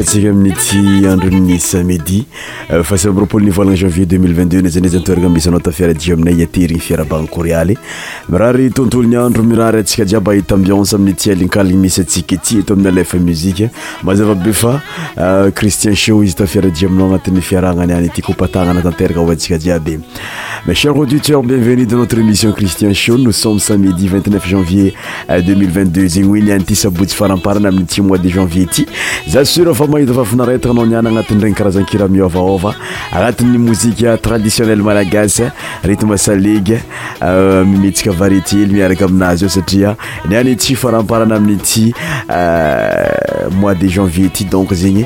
asika aminy ti andro ny samidi euh, fa sy amroapol nivolagna janvier 2022 na zany zy anitoragna misy anao tafira di aminay iatehrigny fiarabahna corialy mirary tontolo ny andro mirary antsika jiaba i tambionce amin'ny ti alinkaligny misy atsika ety eto amin'ny alefa muzika mazava be fa cristien zy aianatahmncher aditeur bienvenu danotre émission cristien nos sommes samidi janvier 0 zegnyoenaaaaanmiyy mois de anier yyaamiy mois de janvier ty don zegny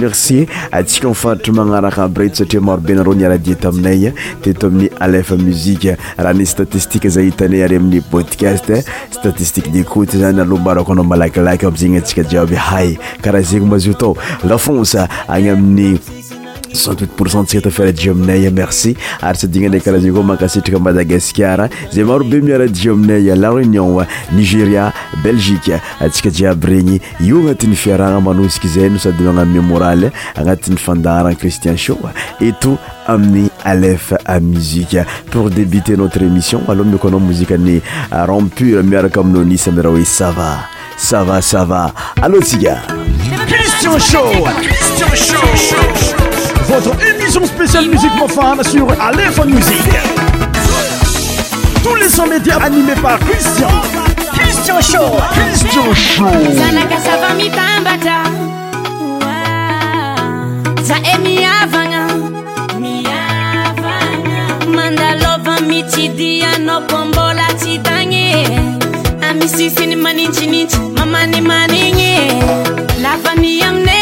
mercie antsika mifanditry magnaraka aby rety satria marobenareo niaradieta aminaya teto amin'ny alefa muziqe raha ny statistique za hitanay ary amin'ny podcast statistique d' écoty zany alohmbarako anao malakilaky amzegny antsika jiby hay karaha zegny mazio tao lafonosa agny amin'ny 8poctsika atafira ji aminay merci ary sadina nay karaha zay koa mahakasetraka madagascar zay maro be miara ji aminay la runion nigéria belgiqe atsika jiaby regny io anatin'ny fiarana manosika zay nosadymanamemoral anati'ny fandaran cristian show e tout amin'ny alef muzike pour débuter notre émission ala miko anao mozikany rempur miaraka aminao nisy amiraha oe sava savasava alô sika votre émission spéciale musiqe mofan sur aleo musi tous les sommétière animé par cristianisinistin zanakasavamitambatra za e miavana iana mandalova mitsydiana pombolatsitany amisisiny manintsinintsy mamanimanigny laaii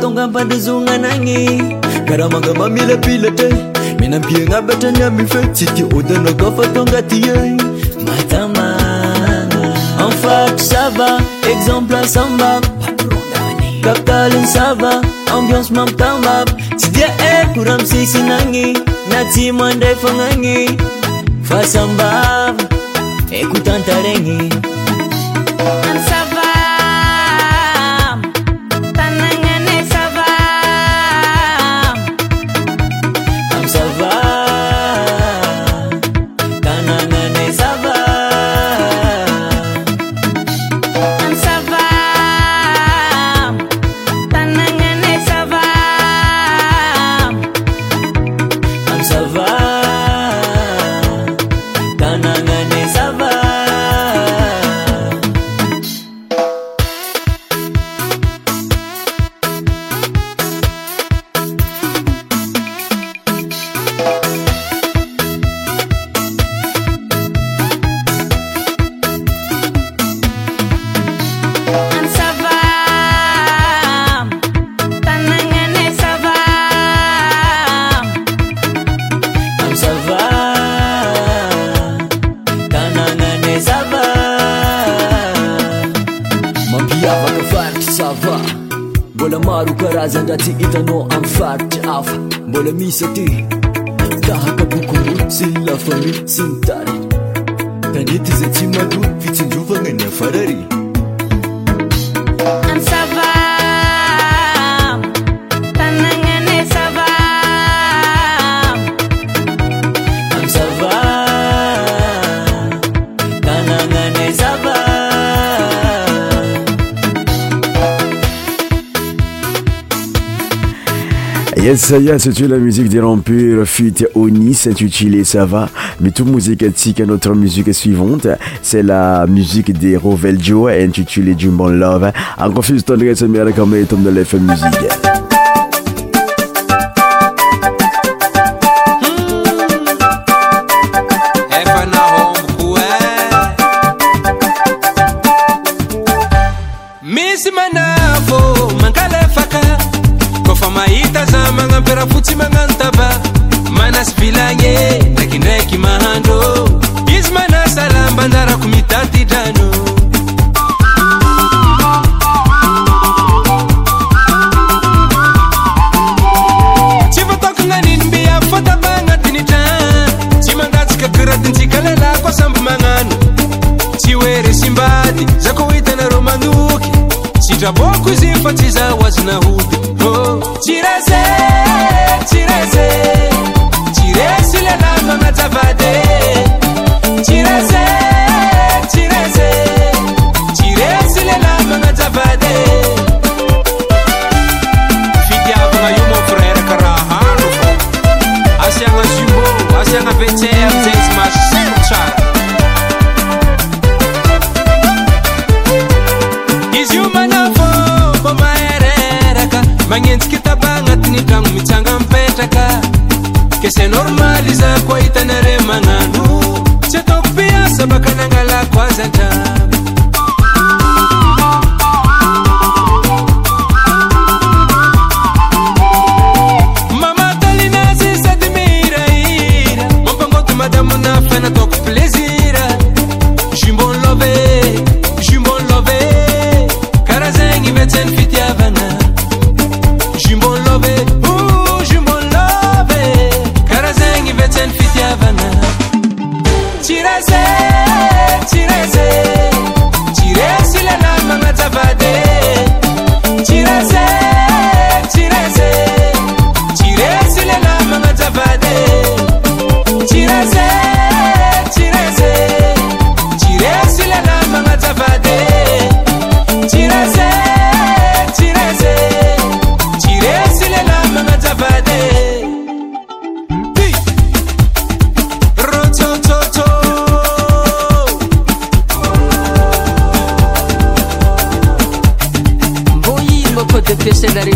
tonga ampandazogna anagny karaha mangamamilapilatra minampiagnabatra ny amife tsy ty ôdanakofa tonga ty e matama an fatra sava exemplesamba kapitaliny sava ambianse mamitama tsy dia ekora misesinagny na jymandrafagnagny fasambaa ekotantaagny saya cetu la musique de rampur fite onis intitulé çava mais tout mousiquetike notre musique suivante c'est la musique des roveljo intitulé dubon love en confuse tondre semirakomeetomne lfe musique was in a hood. This said that he.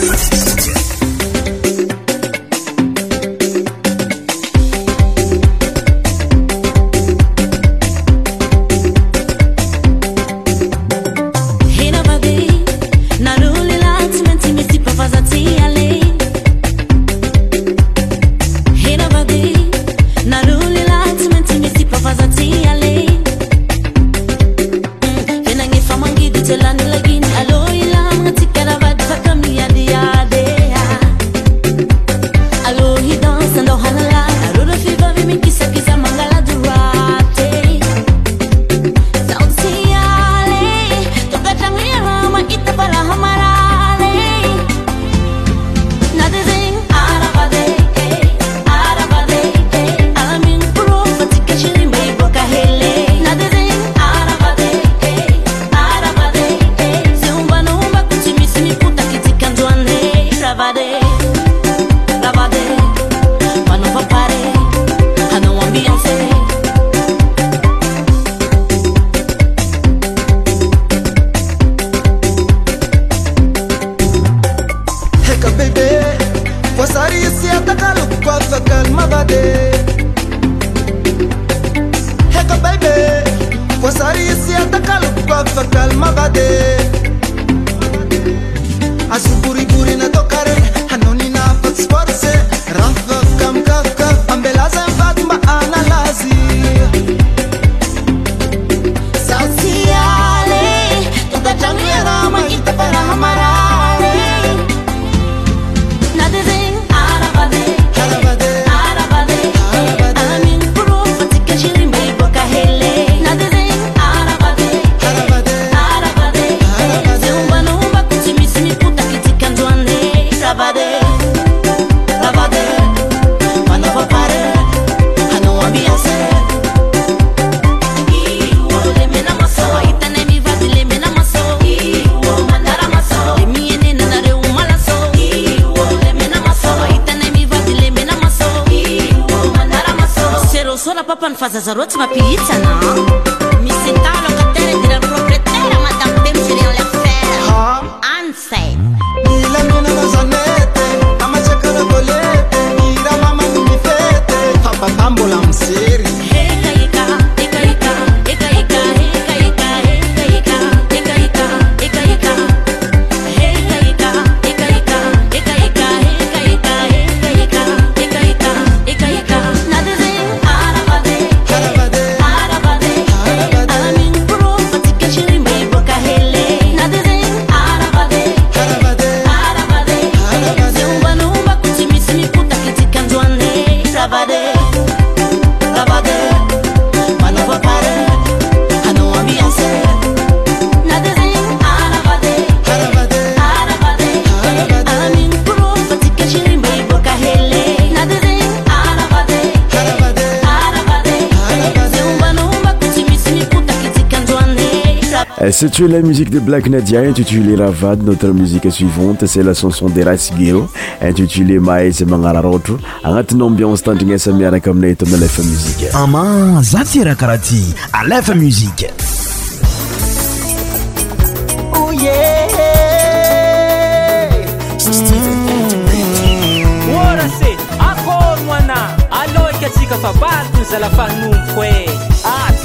se tsoe la musique de black nadia intitulé ra vady notre musique suivante c'et la chanson de rasigero intitulé mahasa magnara raatro agnatiny ambiense tandrina asamiaraka aminay itamina lefa muziqe ama za ty raha karaha ty alefa musie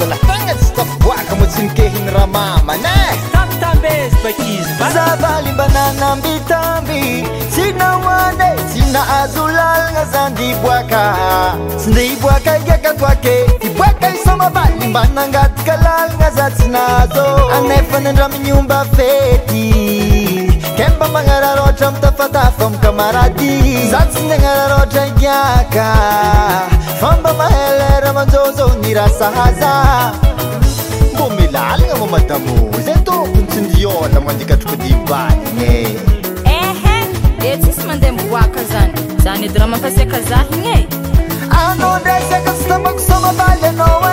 latagna sy tafaboaka mo tsy nikehiny rahamamanatamitamb e. ezy bakizy zavaly mba nanambitamby tsy nahoane tsy nahazo lalagna za di boaka sy nde iboaka igiaka koake diboaka isomavaly mba nangataka lalagna za tsy nahazô anefanyndra minomba fety ke mba magnararôatra amitafatafa aminy kamaradi za tsy n agnararôatra igiaka famba mahalera manzao zao nira sahaza mbô milaligna mô madamoo zay toon tsy mdiôla mandikatroko dibanigne eh. ehe etssy eh, mandeha mboaka zany zany edy raha mampasiaka zahigny e eh. anao ndrasiaka sy zamako samabaly anao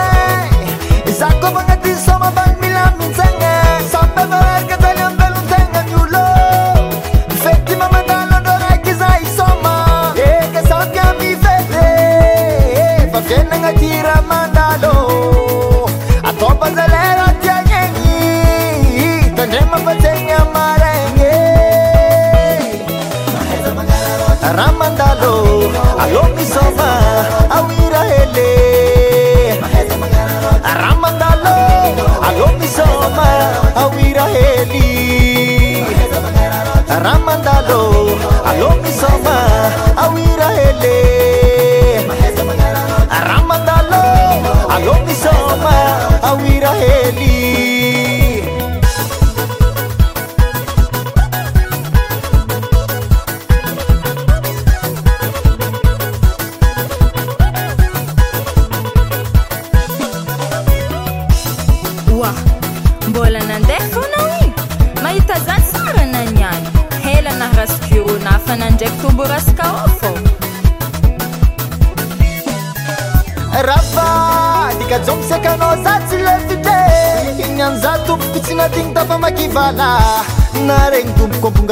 para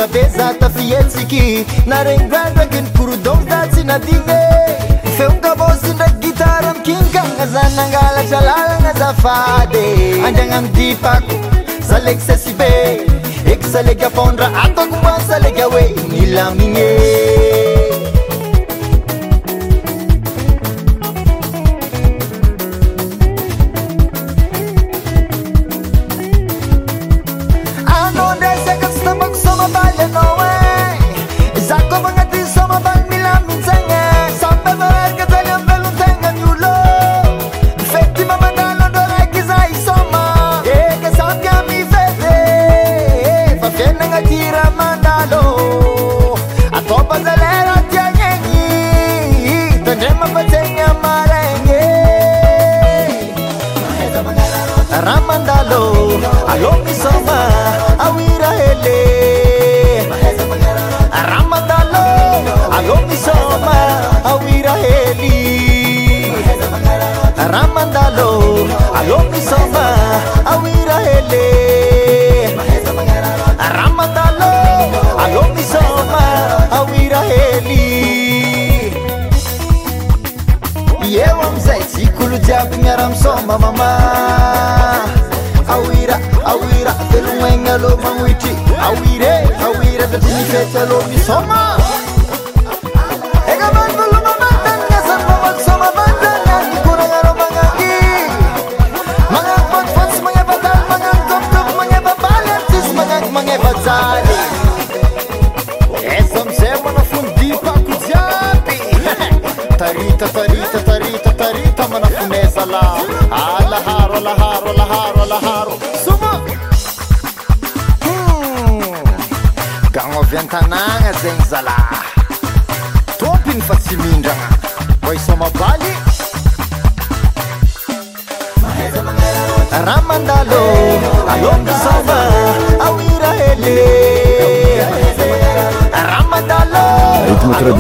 abe za tafietsiky narenidrandraky ny porodon da tsy nadive feongabosy ndraiky gitara mikinikagnaza nangalatra lalagnazafady andriagnano dipako salekysasy be eko saleka apondra atako ma saleka hoe nilamigny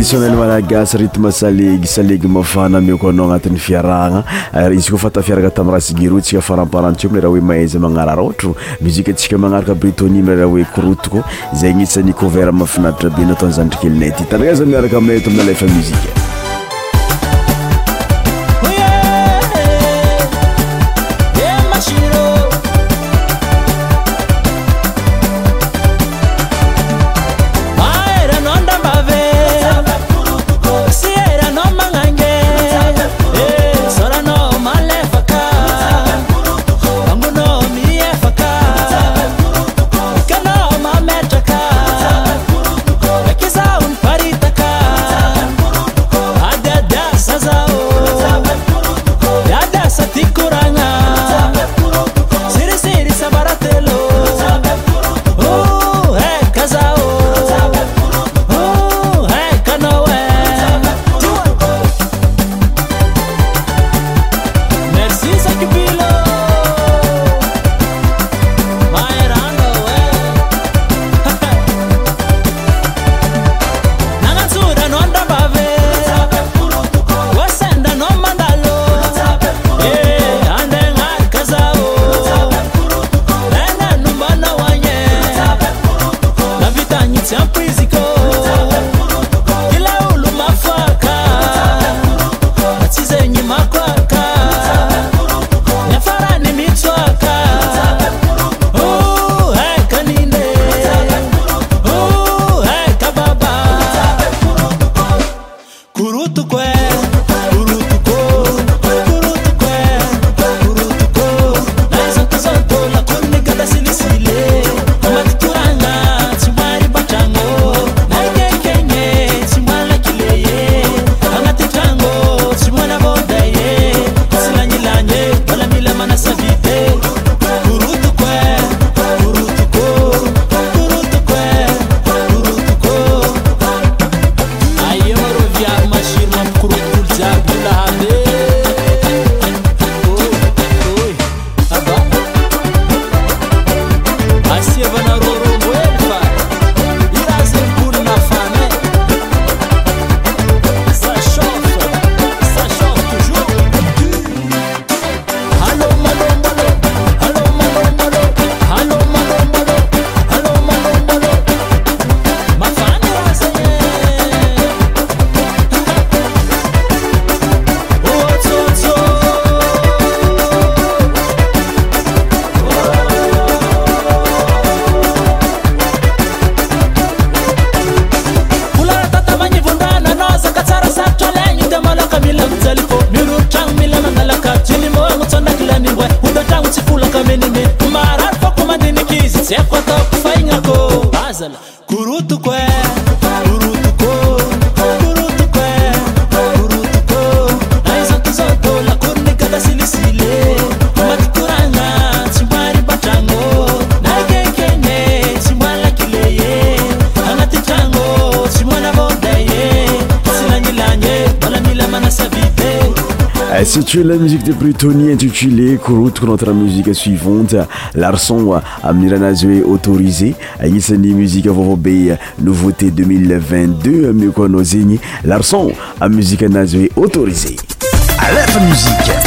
diionel malagasy ritme salegy salegy mafana mioko anao agnatin'ny fiarahagna izy koa fa tafiaraka tami'y rahasygero tsika faramparantsyo mleraha hoe mahaiza magnarara ohatra muzika antsika magnaraka britonie meraha hoe kroteko zay nisany couvert amifinaditra be nataony zandri kelinay aty tandraikaza miaraka aminay to amina lefa muzika la musique de britoni intitulé korote qo notre musiqe suivante larçon aminira euh, nazue autorizé anisani euh, musiqe vavo be nouvauté 2022 mi konasegny larçon a musiqe à nazue autorizé alet msik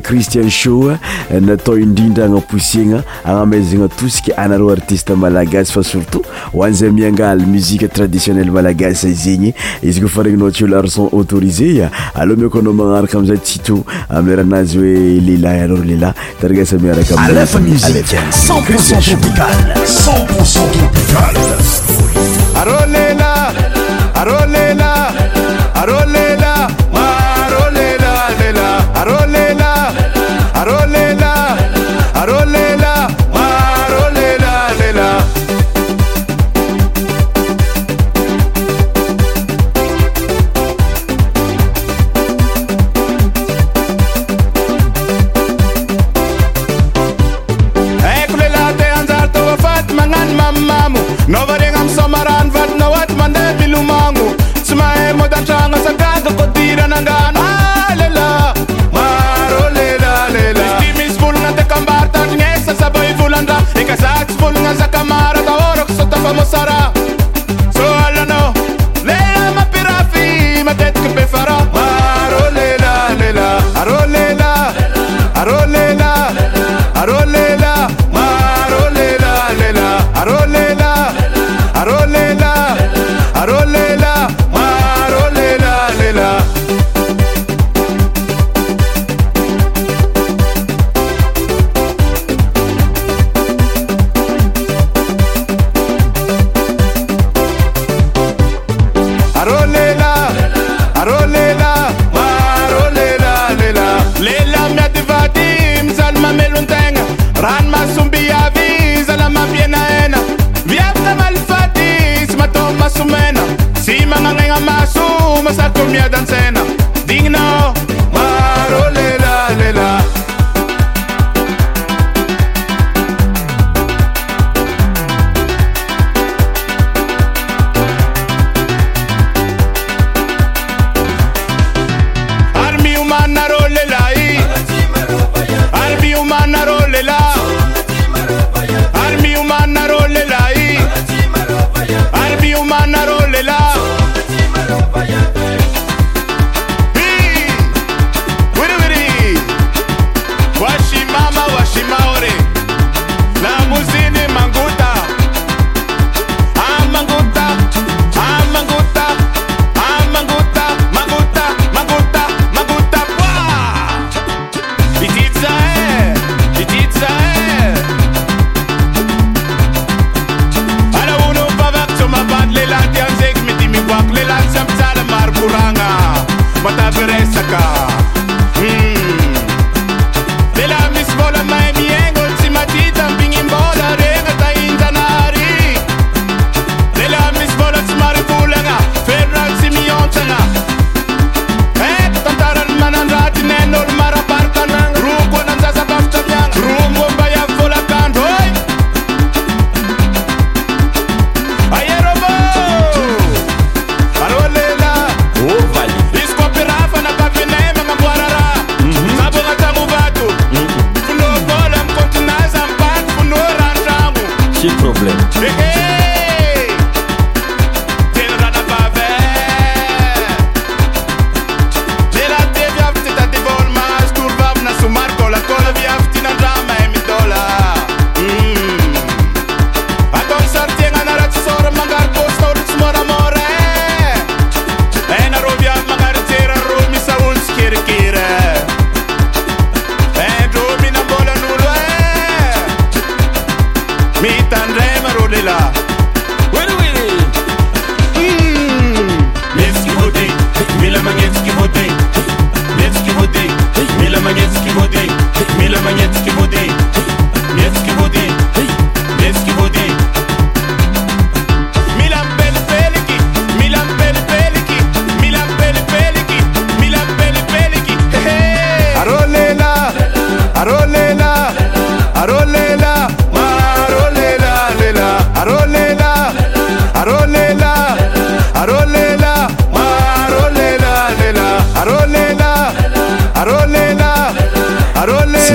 cristian sho eh, natao indrindra anamposiagna agnamezagna tosika anareo artiste malagasy fa surtout hoanzay miangaly musique traditionnelle malagasy zegny izy ko fa regninao ty o larson autorisé a aleha mi ko anao magnaraka amizay tsyto ameranazy oe lela ianaro lela taragasa miaraka amma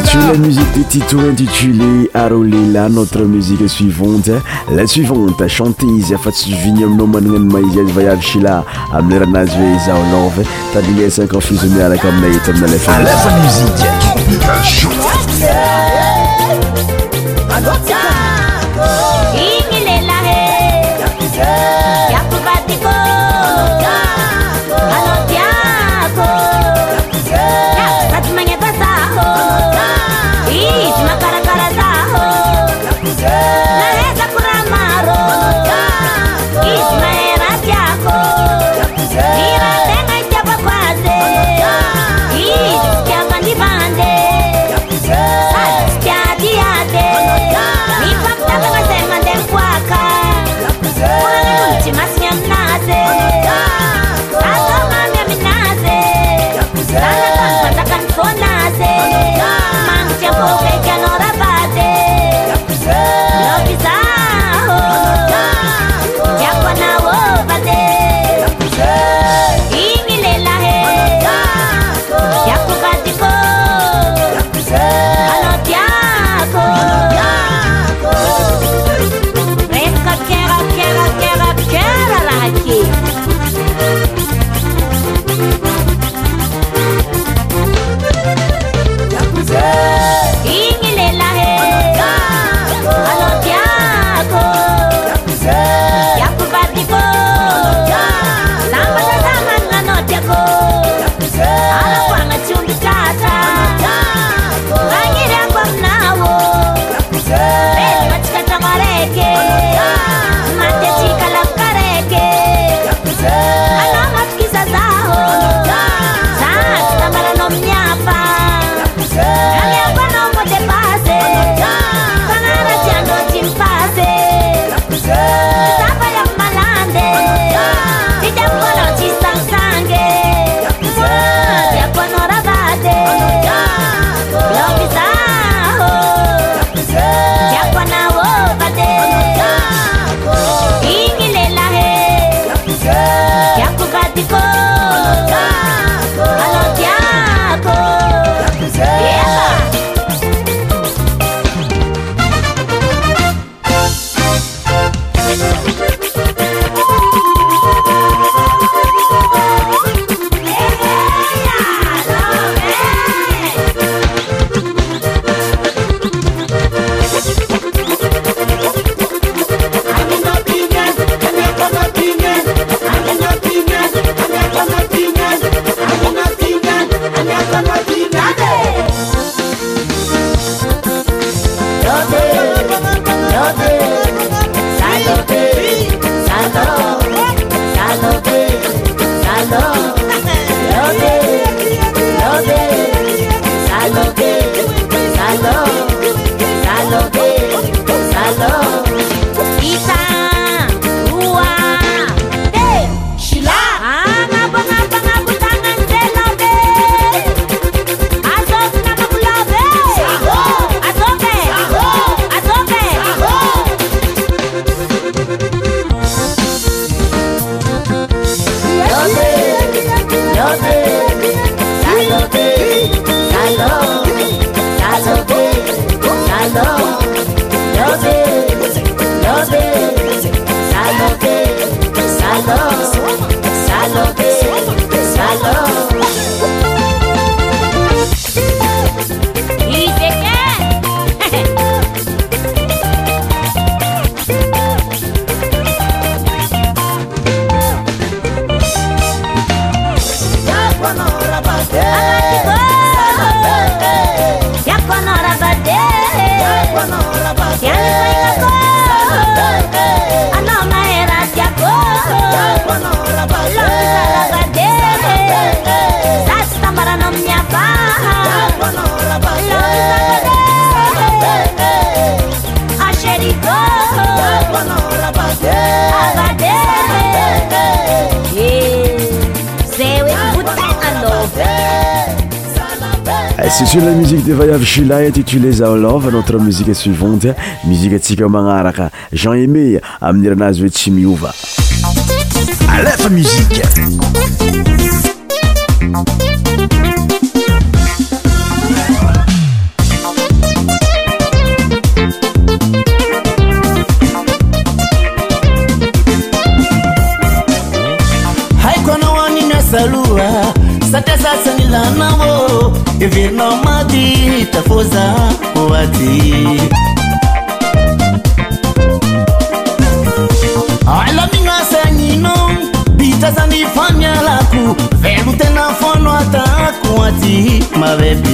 sur la musique de tito intitulé a rôlela notre musique suivante la suivante chanteizy à face vignamno managnano maiziaze vaiave shila amileranazye izao lorve tadignee 5semi alaka mnaetaminale fa intitulé Zao Love notre musique suivante musique Tika manaraka Jean Aimé amin'ny ranazy hoe tsy miova la Musique haiko anaoaninasaloa salua Satasa nilanao virnomadiraaoaiailamigasegnino ditasani fanylako fenotena fôno atako ati maveb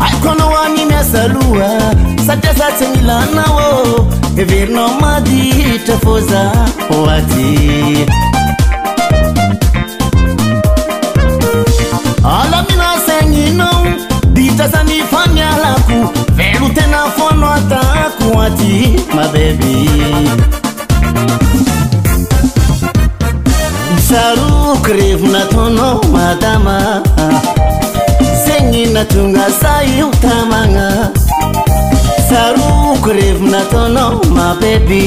aikonoanimiasalua satiasaseni lanao evirno maditraa oati na ditrazany fanyalako velo tena fôno atako aty mabebysarok revonatona madama zegninatongasaio tamana sarok revonatona mabebi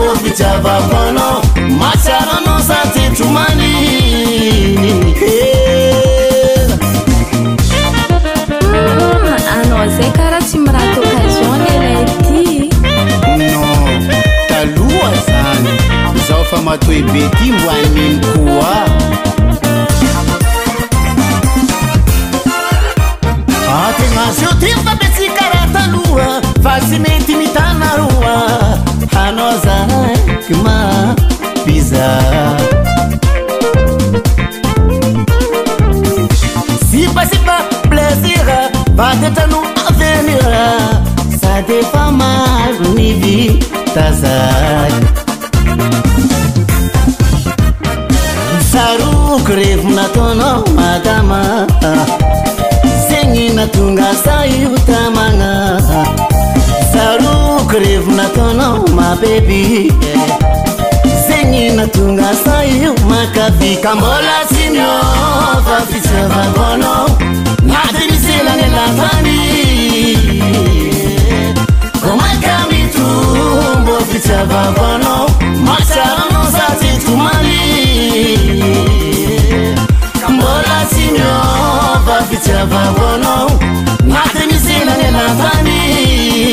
karay iana taloha zany zaho fa matoebe ty mboala miny koaatenazio tyfa betsikaraha taloha fa sy menty mitanaroa nazai ma piza sipasipa plaisira badetra no avenira sa defa mal mivitazay zarok revonatona madama zegny natongasaiotamagna saru krevenatono mabebi zegi natunga sau makavi i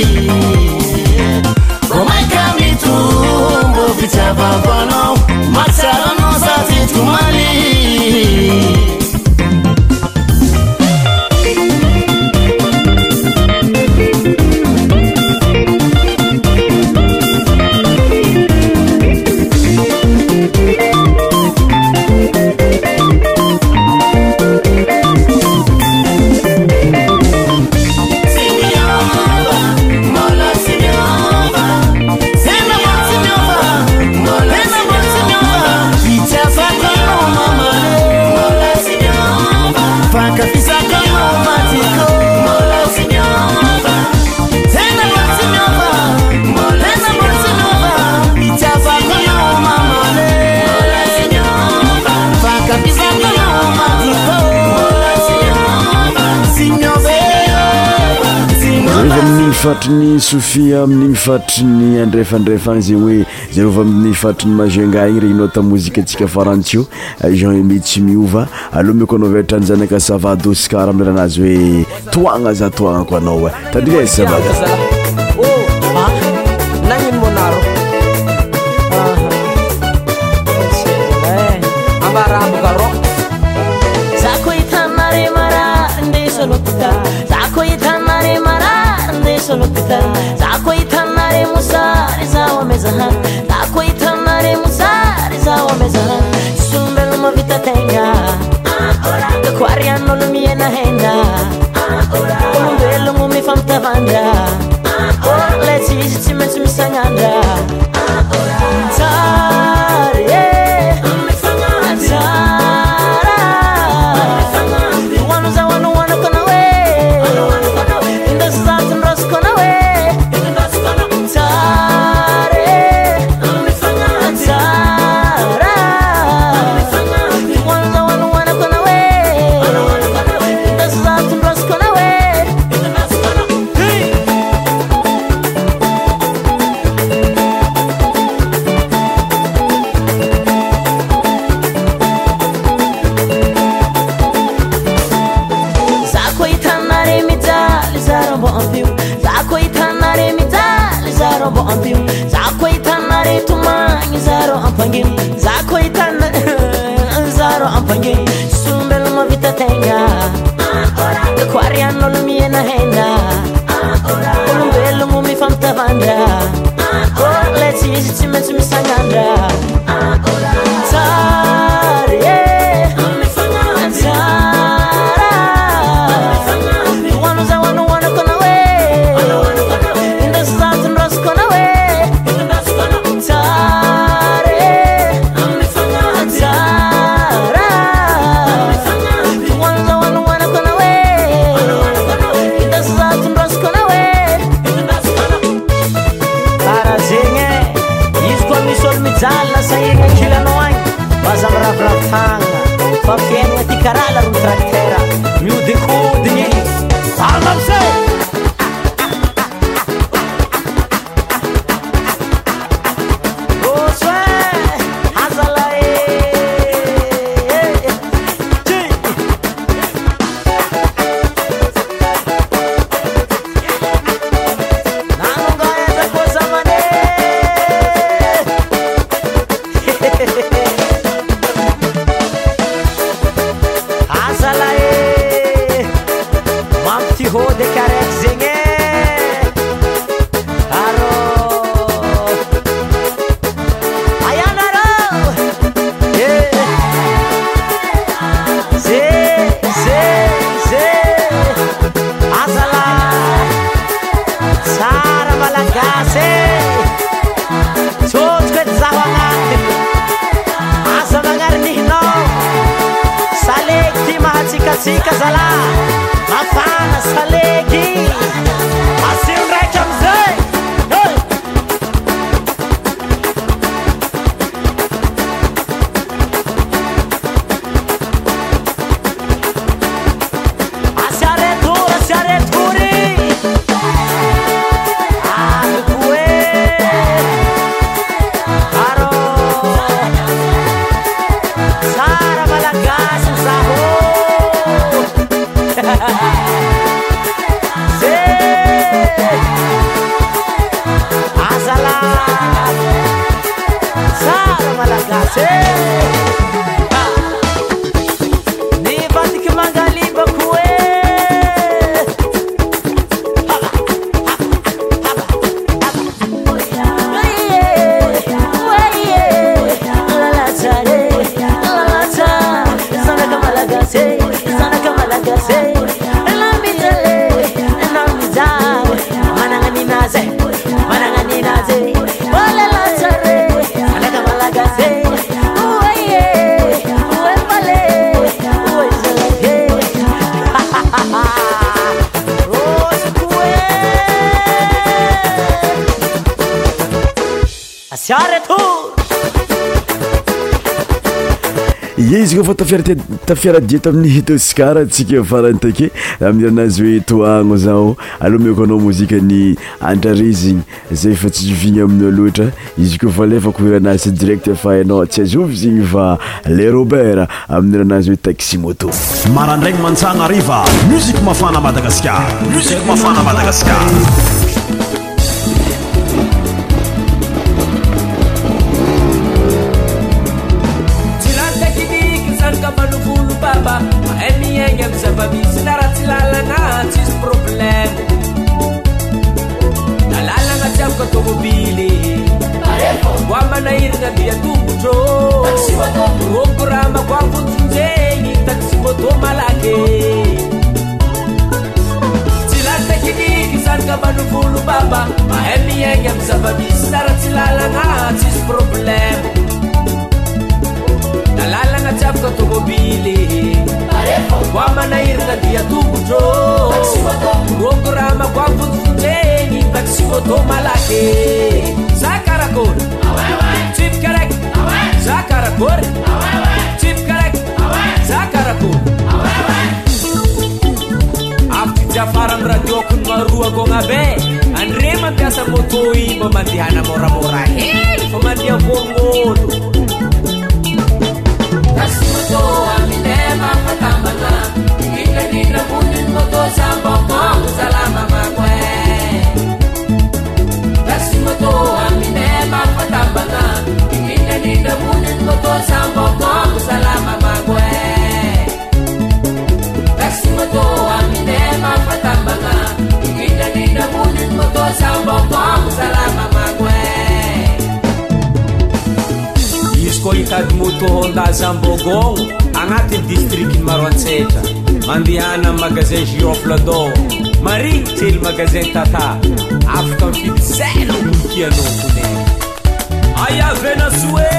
בבנו مצלנוسაتتמלי ifatriny sohi amin' mifatri ny andrefandrefagny zegny hoe za ova amin'nyifatriny magenga igny regny nao ta mozika atsika faranty o eh, jean emi tsy miova aleha me ko anao aveatranyzany aka savadeascara amilaanazy hoe toagna za toagnako anao eh. e tandria azy savada agenda ie izy koafa tafirtafiaradiata amin'ny teosikara tsika farany take amin'' ranazy hoe toano zao aloha meko anao mozika ny andrarezigny zay fa tsy vigny aminyo loatra izy koa valefako eranazy direct fahinao tsy azovy zigny va le robert amin'ranazy hoe taximoto marandraigny mantsagna riva muzik mafana madagaskar mzik mafana madagaskar obbmaha miagny azababisytaratsy lalagnatsisy probleme nalalagna tsaka tomobilyamanahirnandiatorôgramakaoeny axifoto malake zakrkytryzkkryzaky Jafar radio kun marua ko ngabe Andre mampiasa motoi memandihana mora-mora Hei, pemandia gongolo Kasuto amine mama tamana Ika nina munin moto sambo salama makwe Kasuto amine mama tamana Ika nina munin moto sambo salama makwe Kasuto amine aamaiskalitady moto ndazanbogon agnatiny distrikn maronceta mandianany magazin giroplador marig tsely magazin tata afikan fidysela kianos pode aiavenasue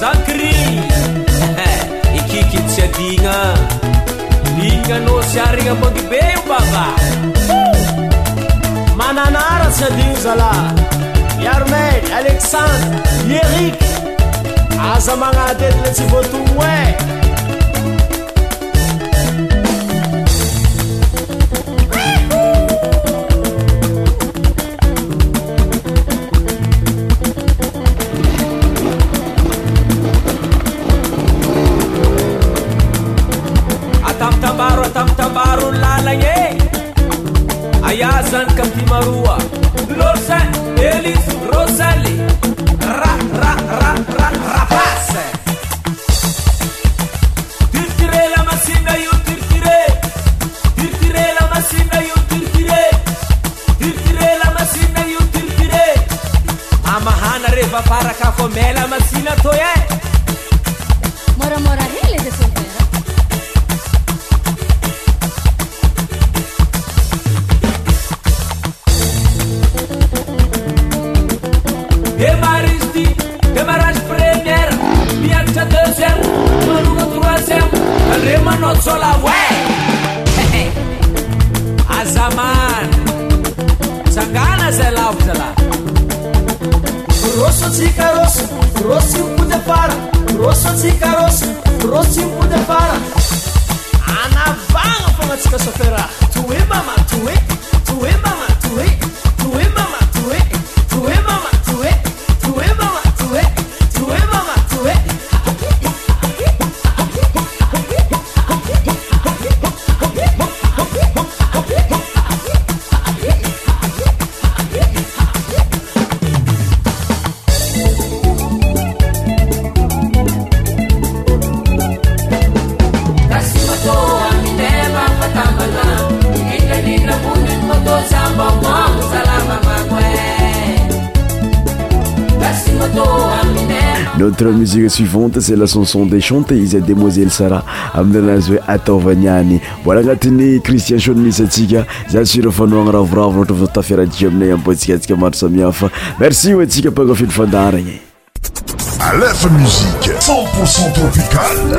sancri e kiki dsi adigna dikano syarinambagibeio bava nanara tsy adio zalah i armel alexandre ierik aza magnatetine tsy boato oe azan kap timaრუა ლოsan ეlის როsaლი suivante c'est la chanson de chanteise demoiselle sara aminanazy hoe ataovaniany mbola agnatiny cristien shonmis atsika za sura fanoana ravoravo noatra voatafiare adki aminay ambontsikatsika maro samiafa merci o atsika paka fido fandarigny alefa musique centpourcent tropicale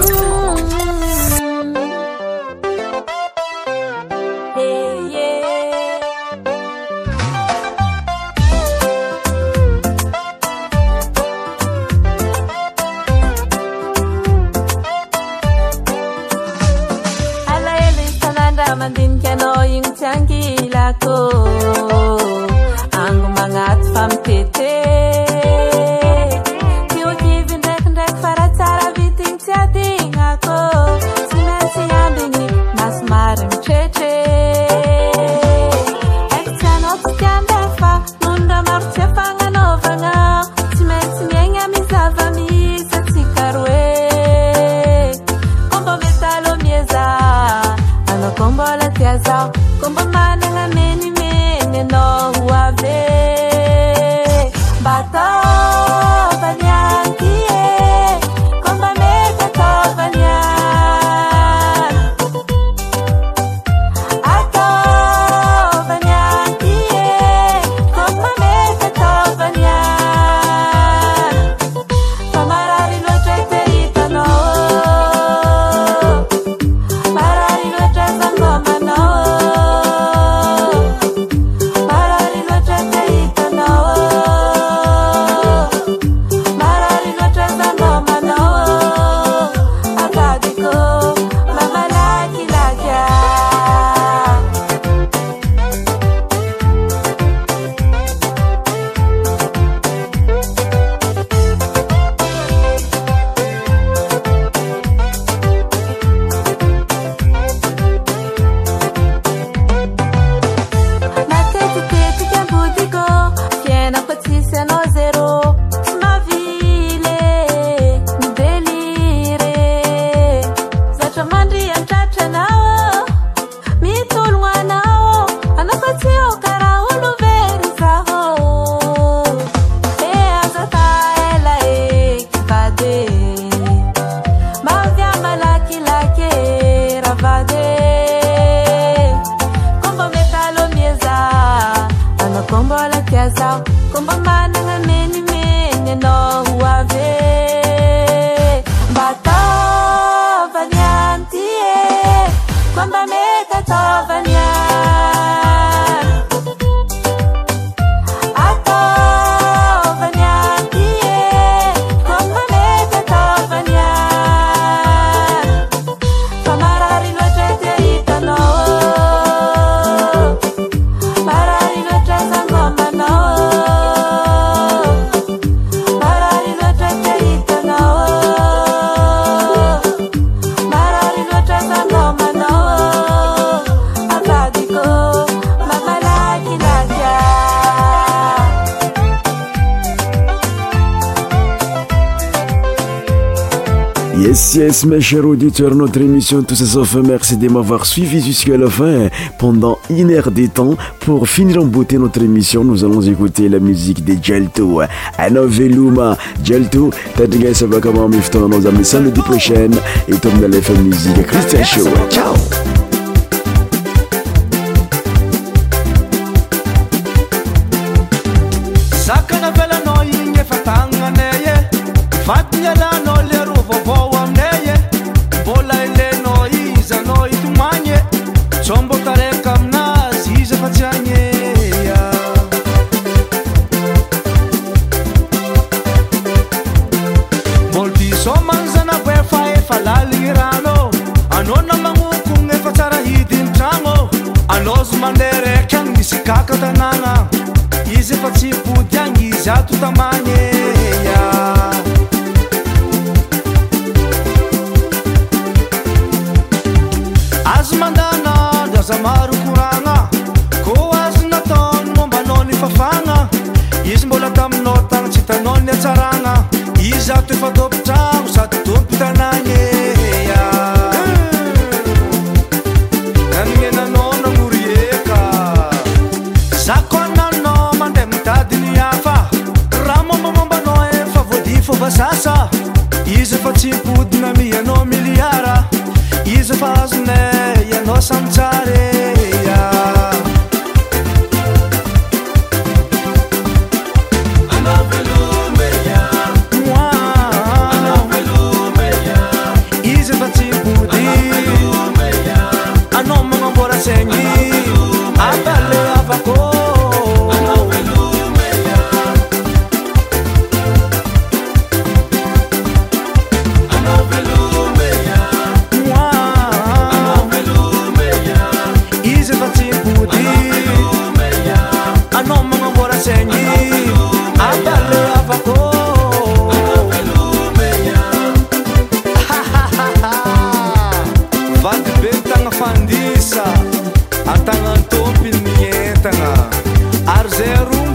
chers auditeurs, notre émission Tous à fait merci de m'avoir suivi jusqu'à la fin. Pendant une heure des temps, pour finir en beauté notre émission, nous allons écouter la musique de Gelto. Anna Veluma, ça Tadga Sabakama Mifton, nos amis samedi prochain, et tombe de l'FM Musique, Christian Show. Ciao!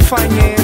fajnie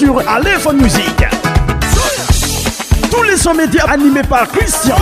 sur l'effort Musique. Tous les sons médias animés par Christian.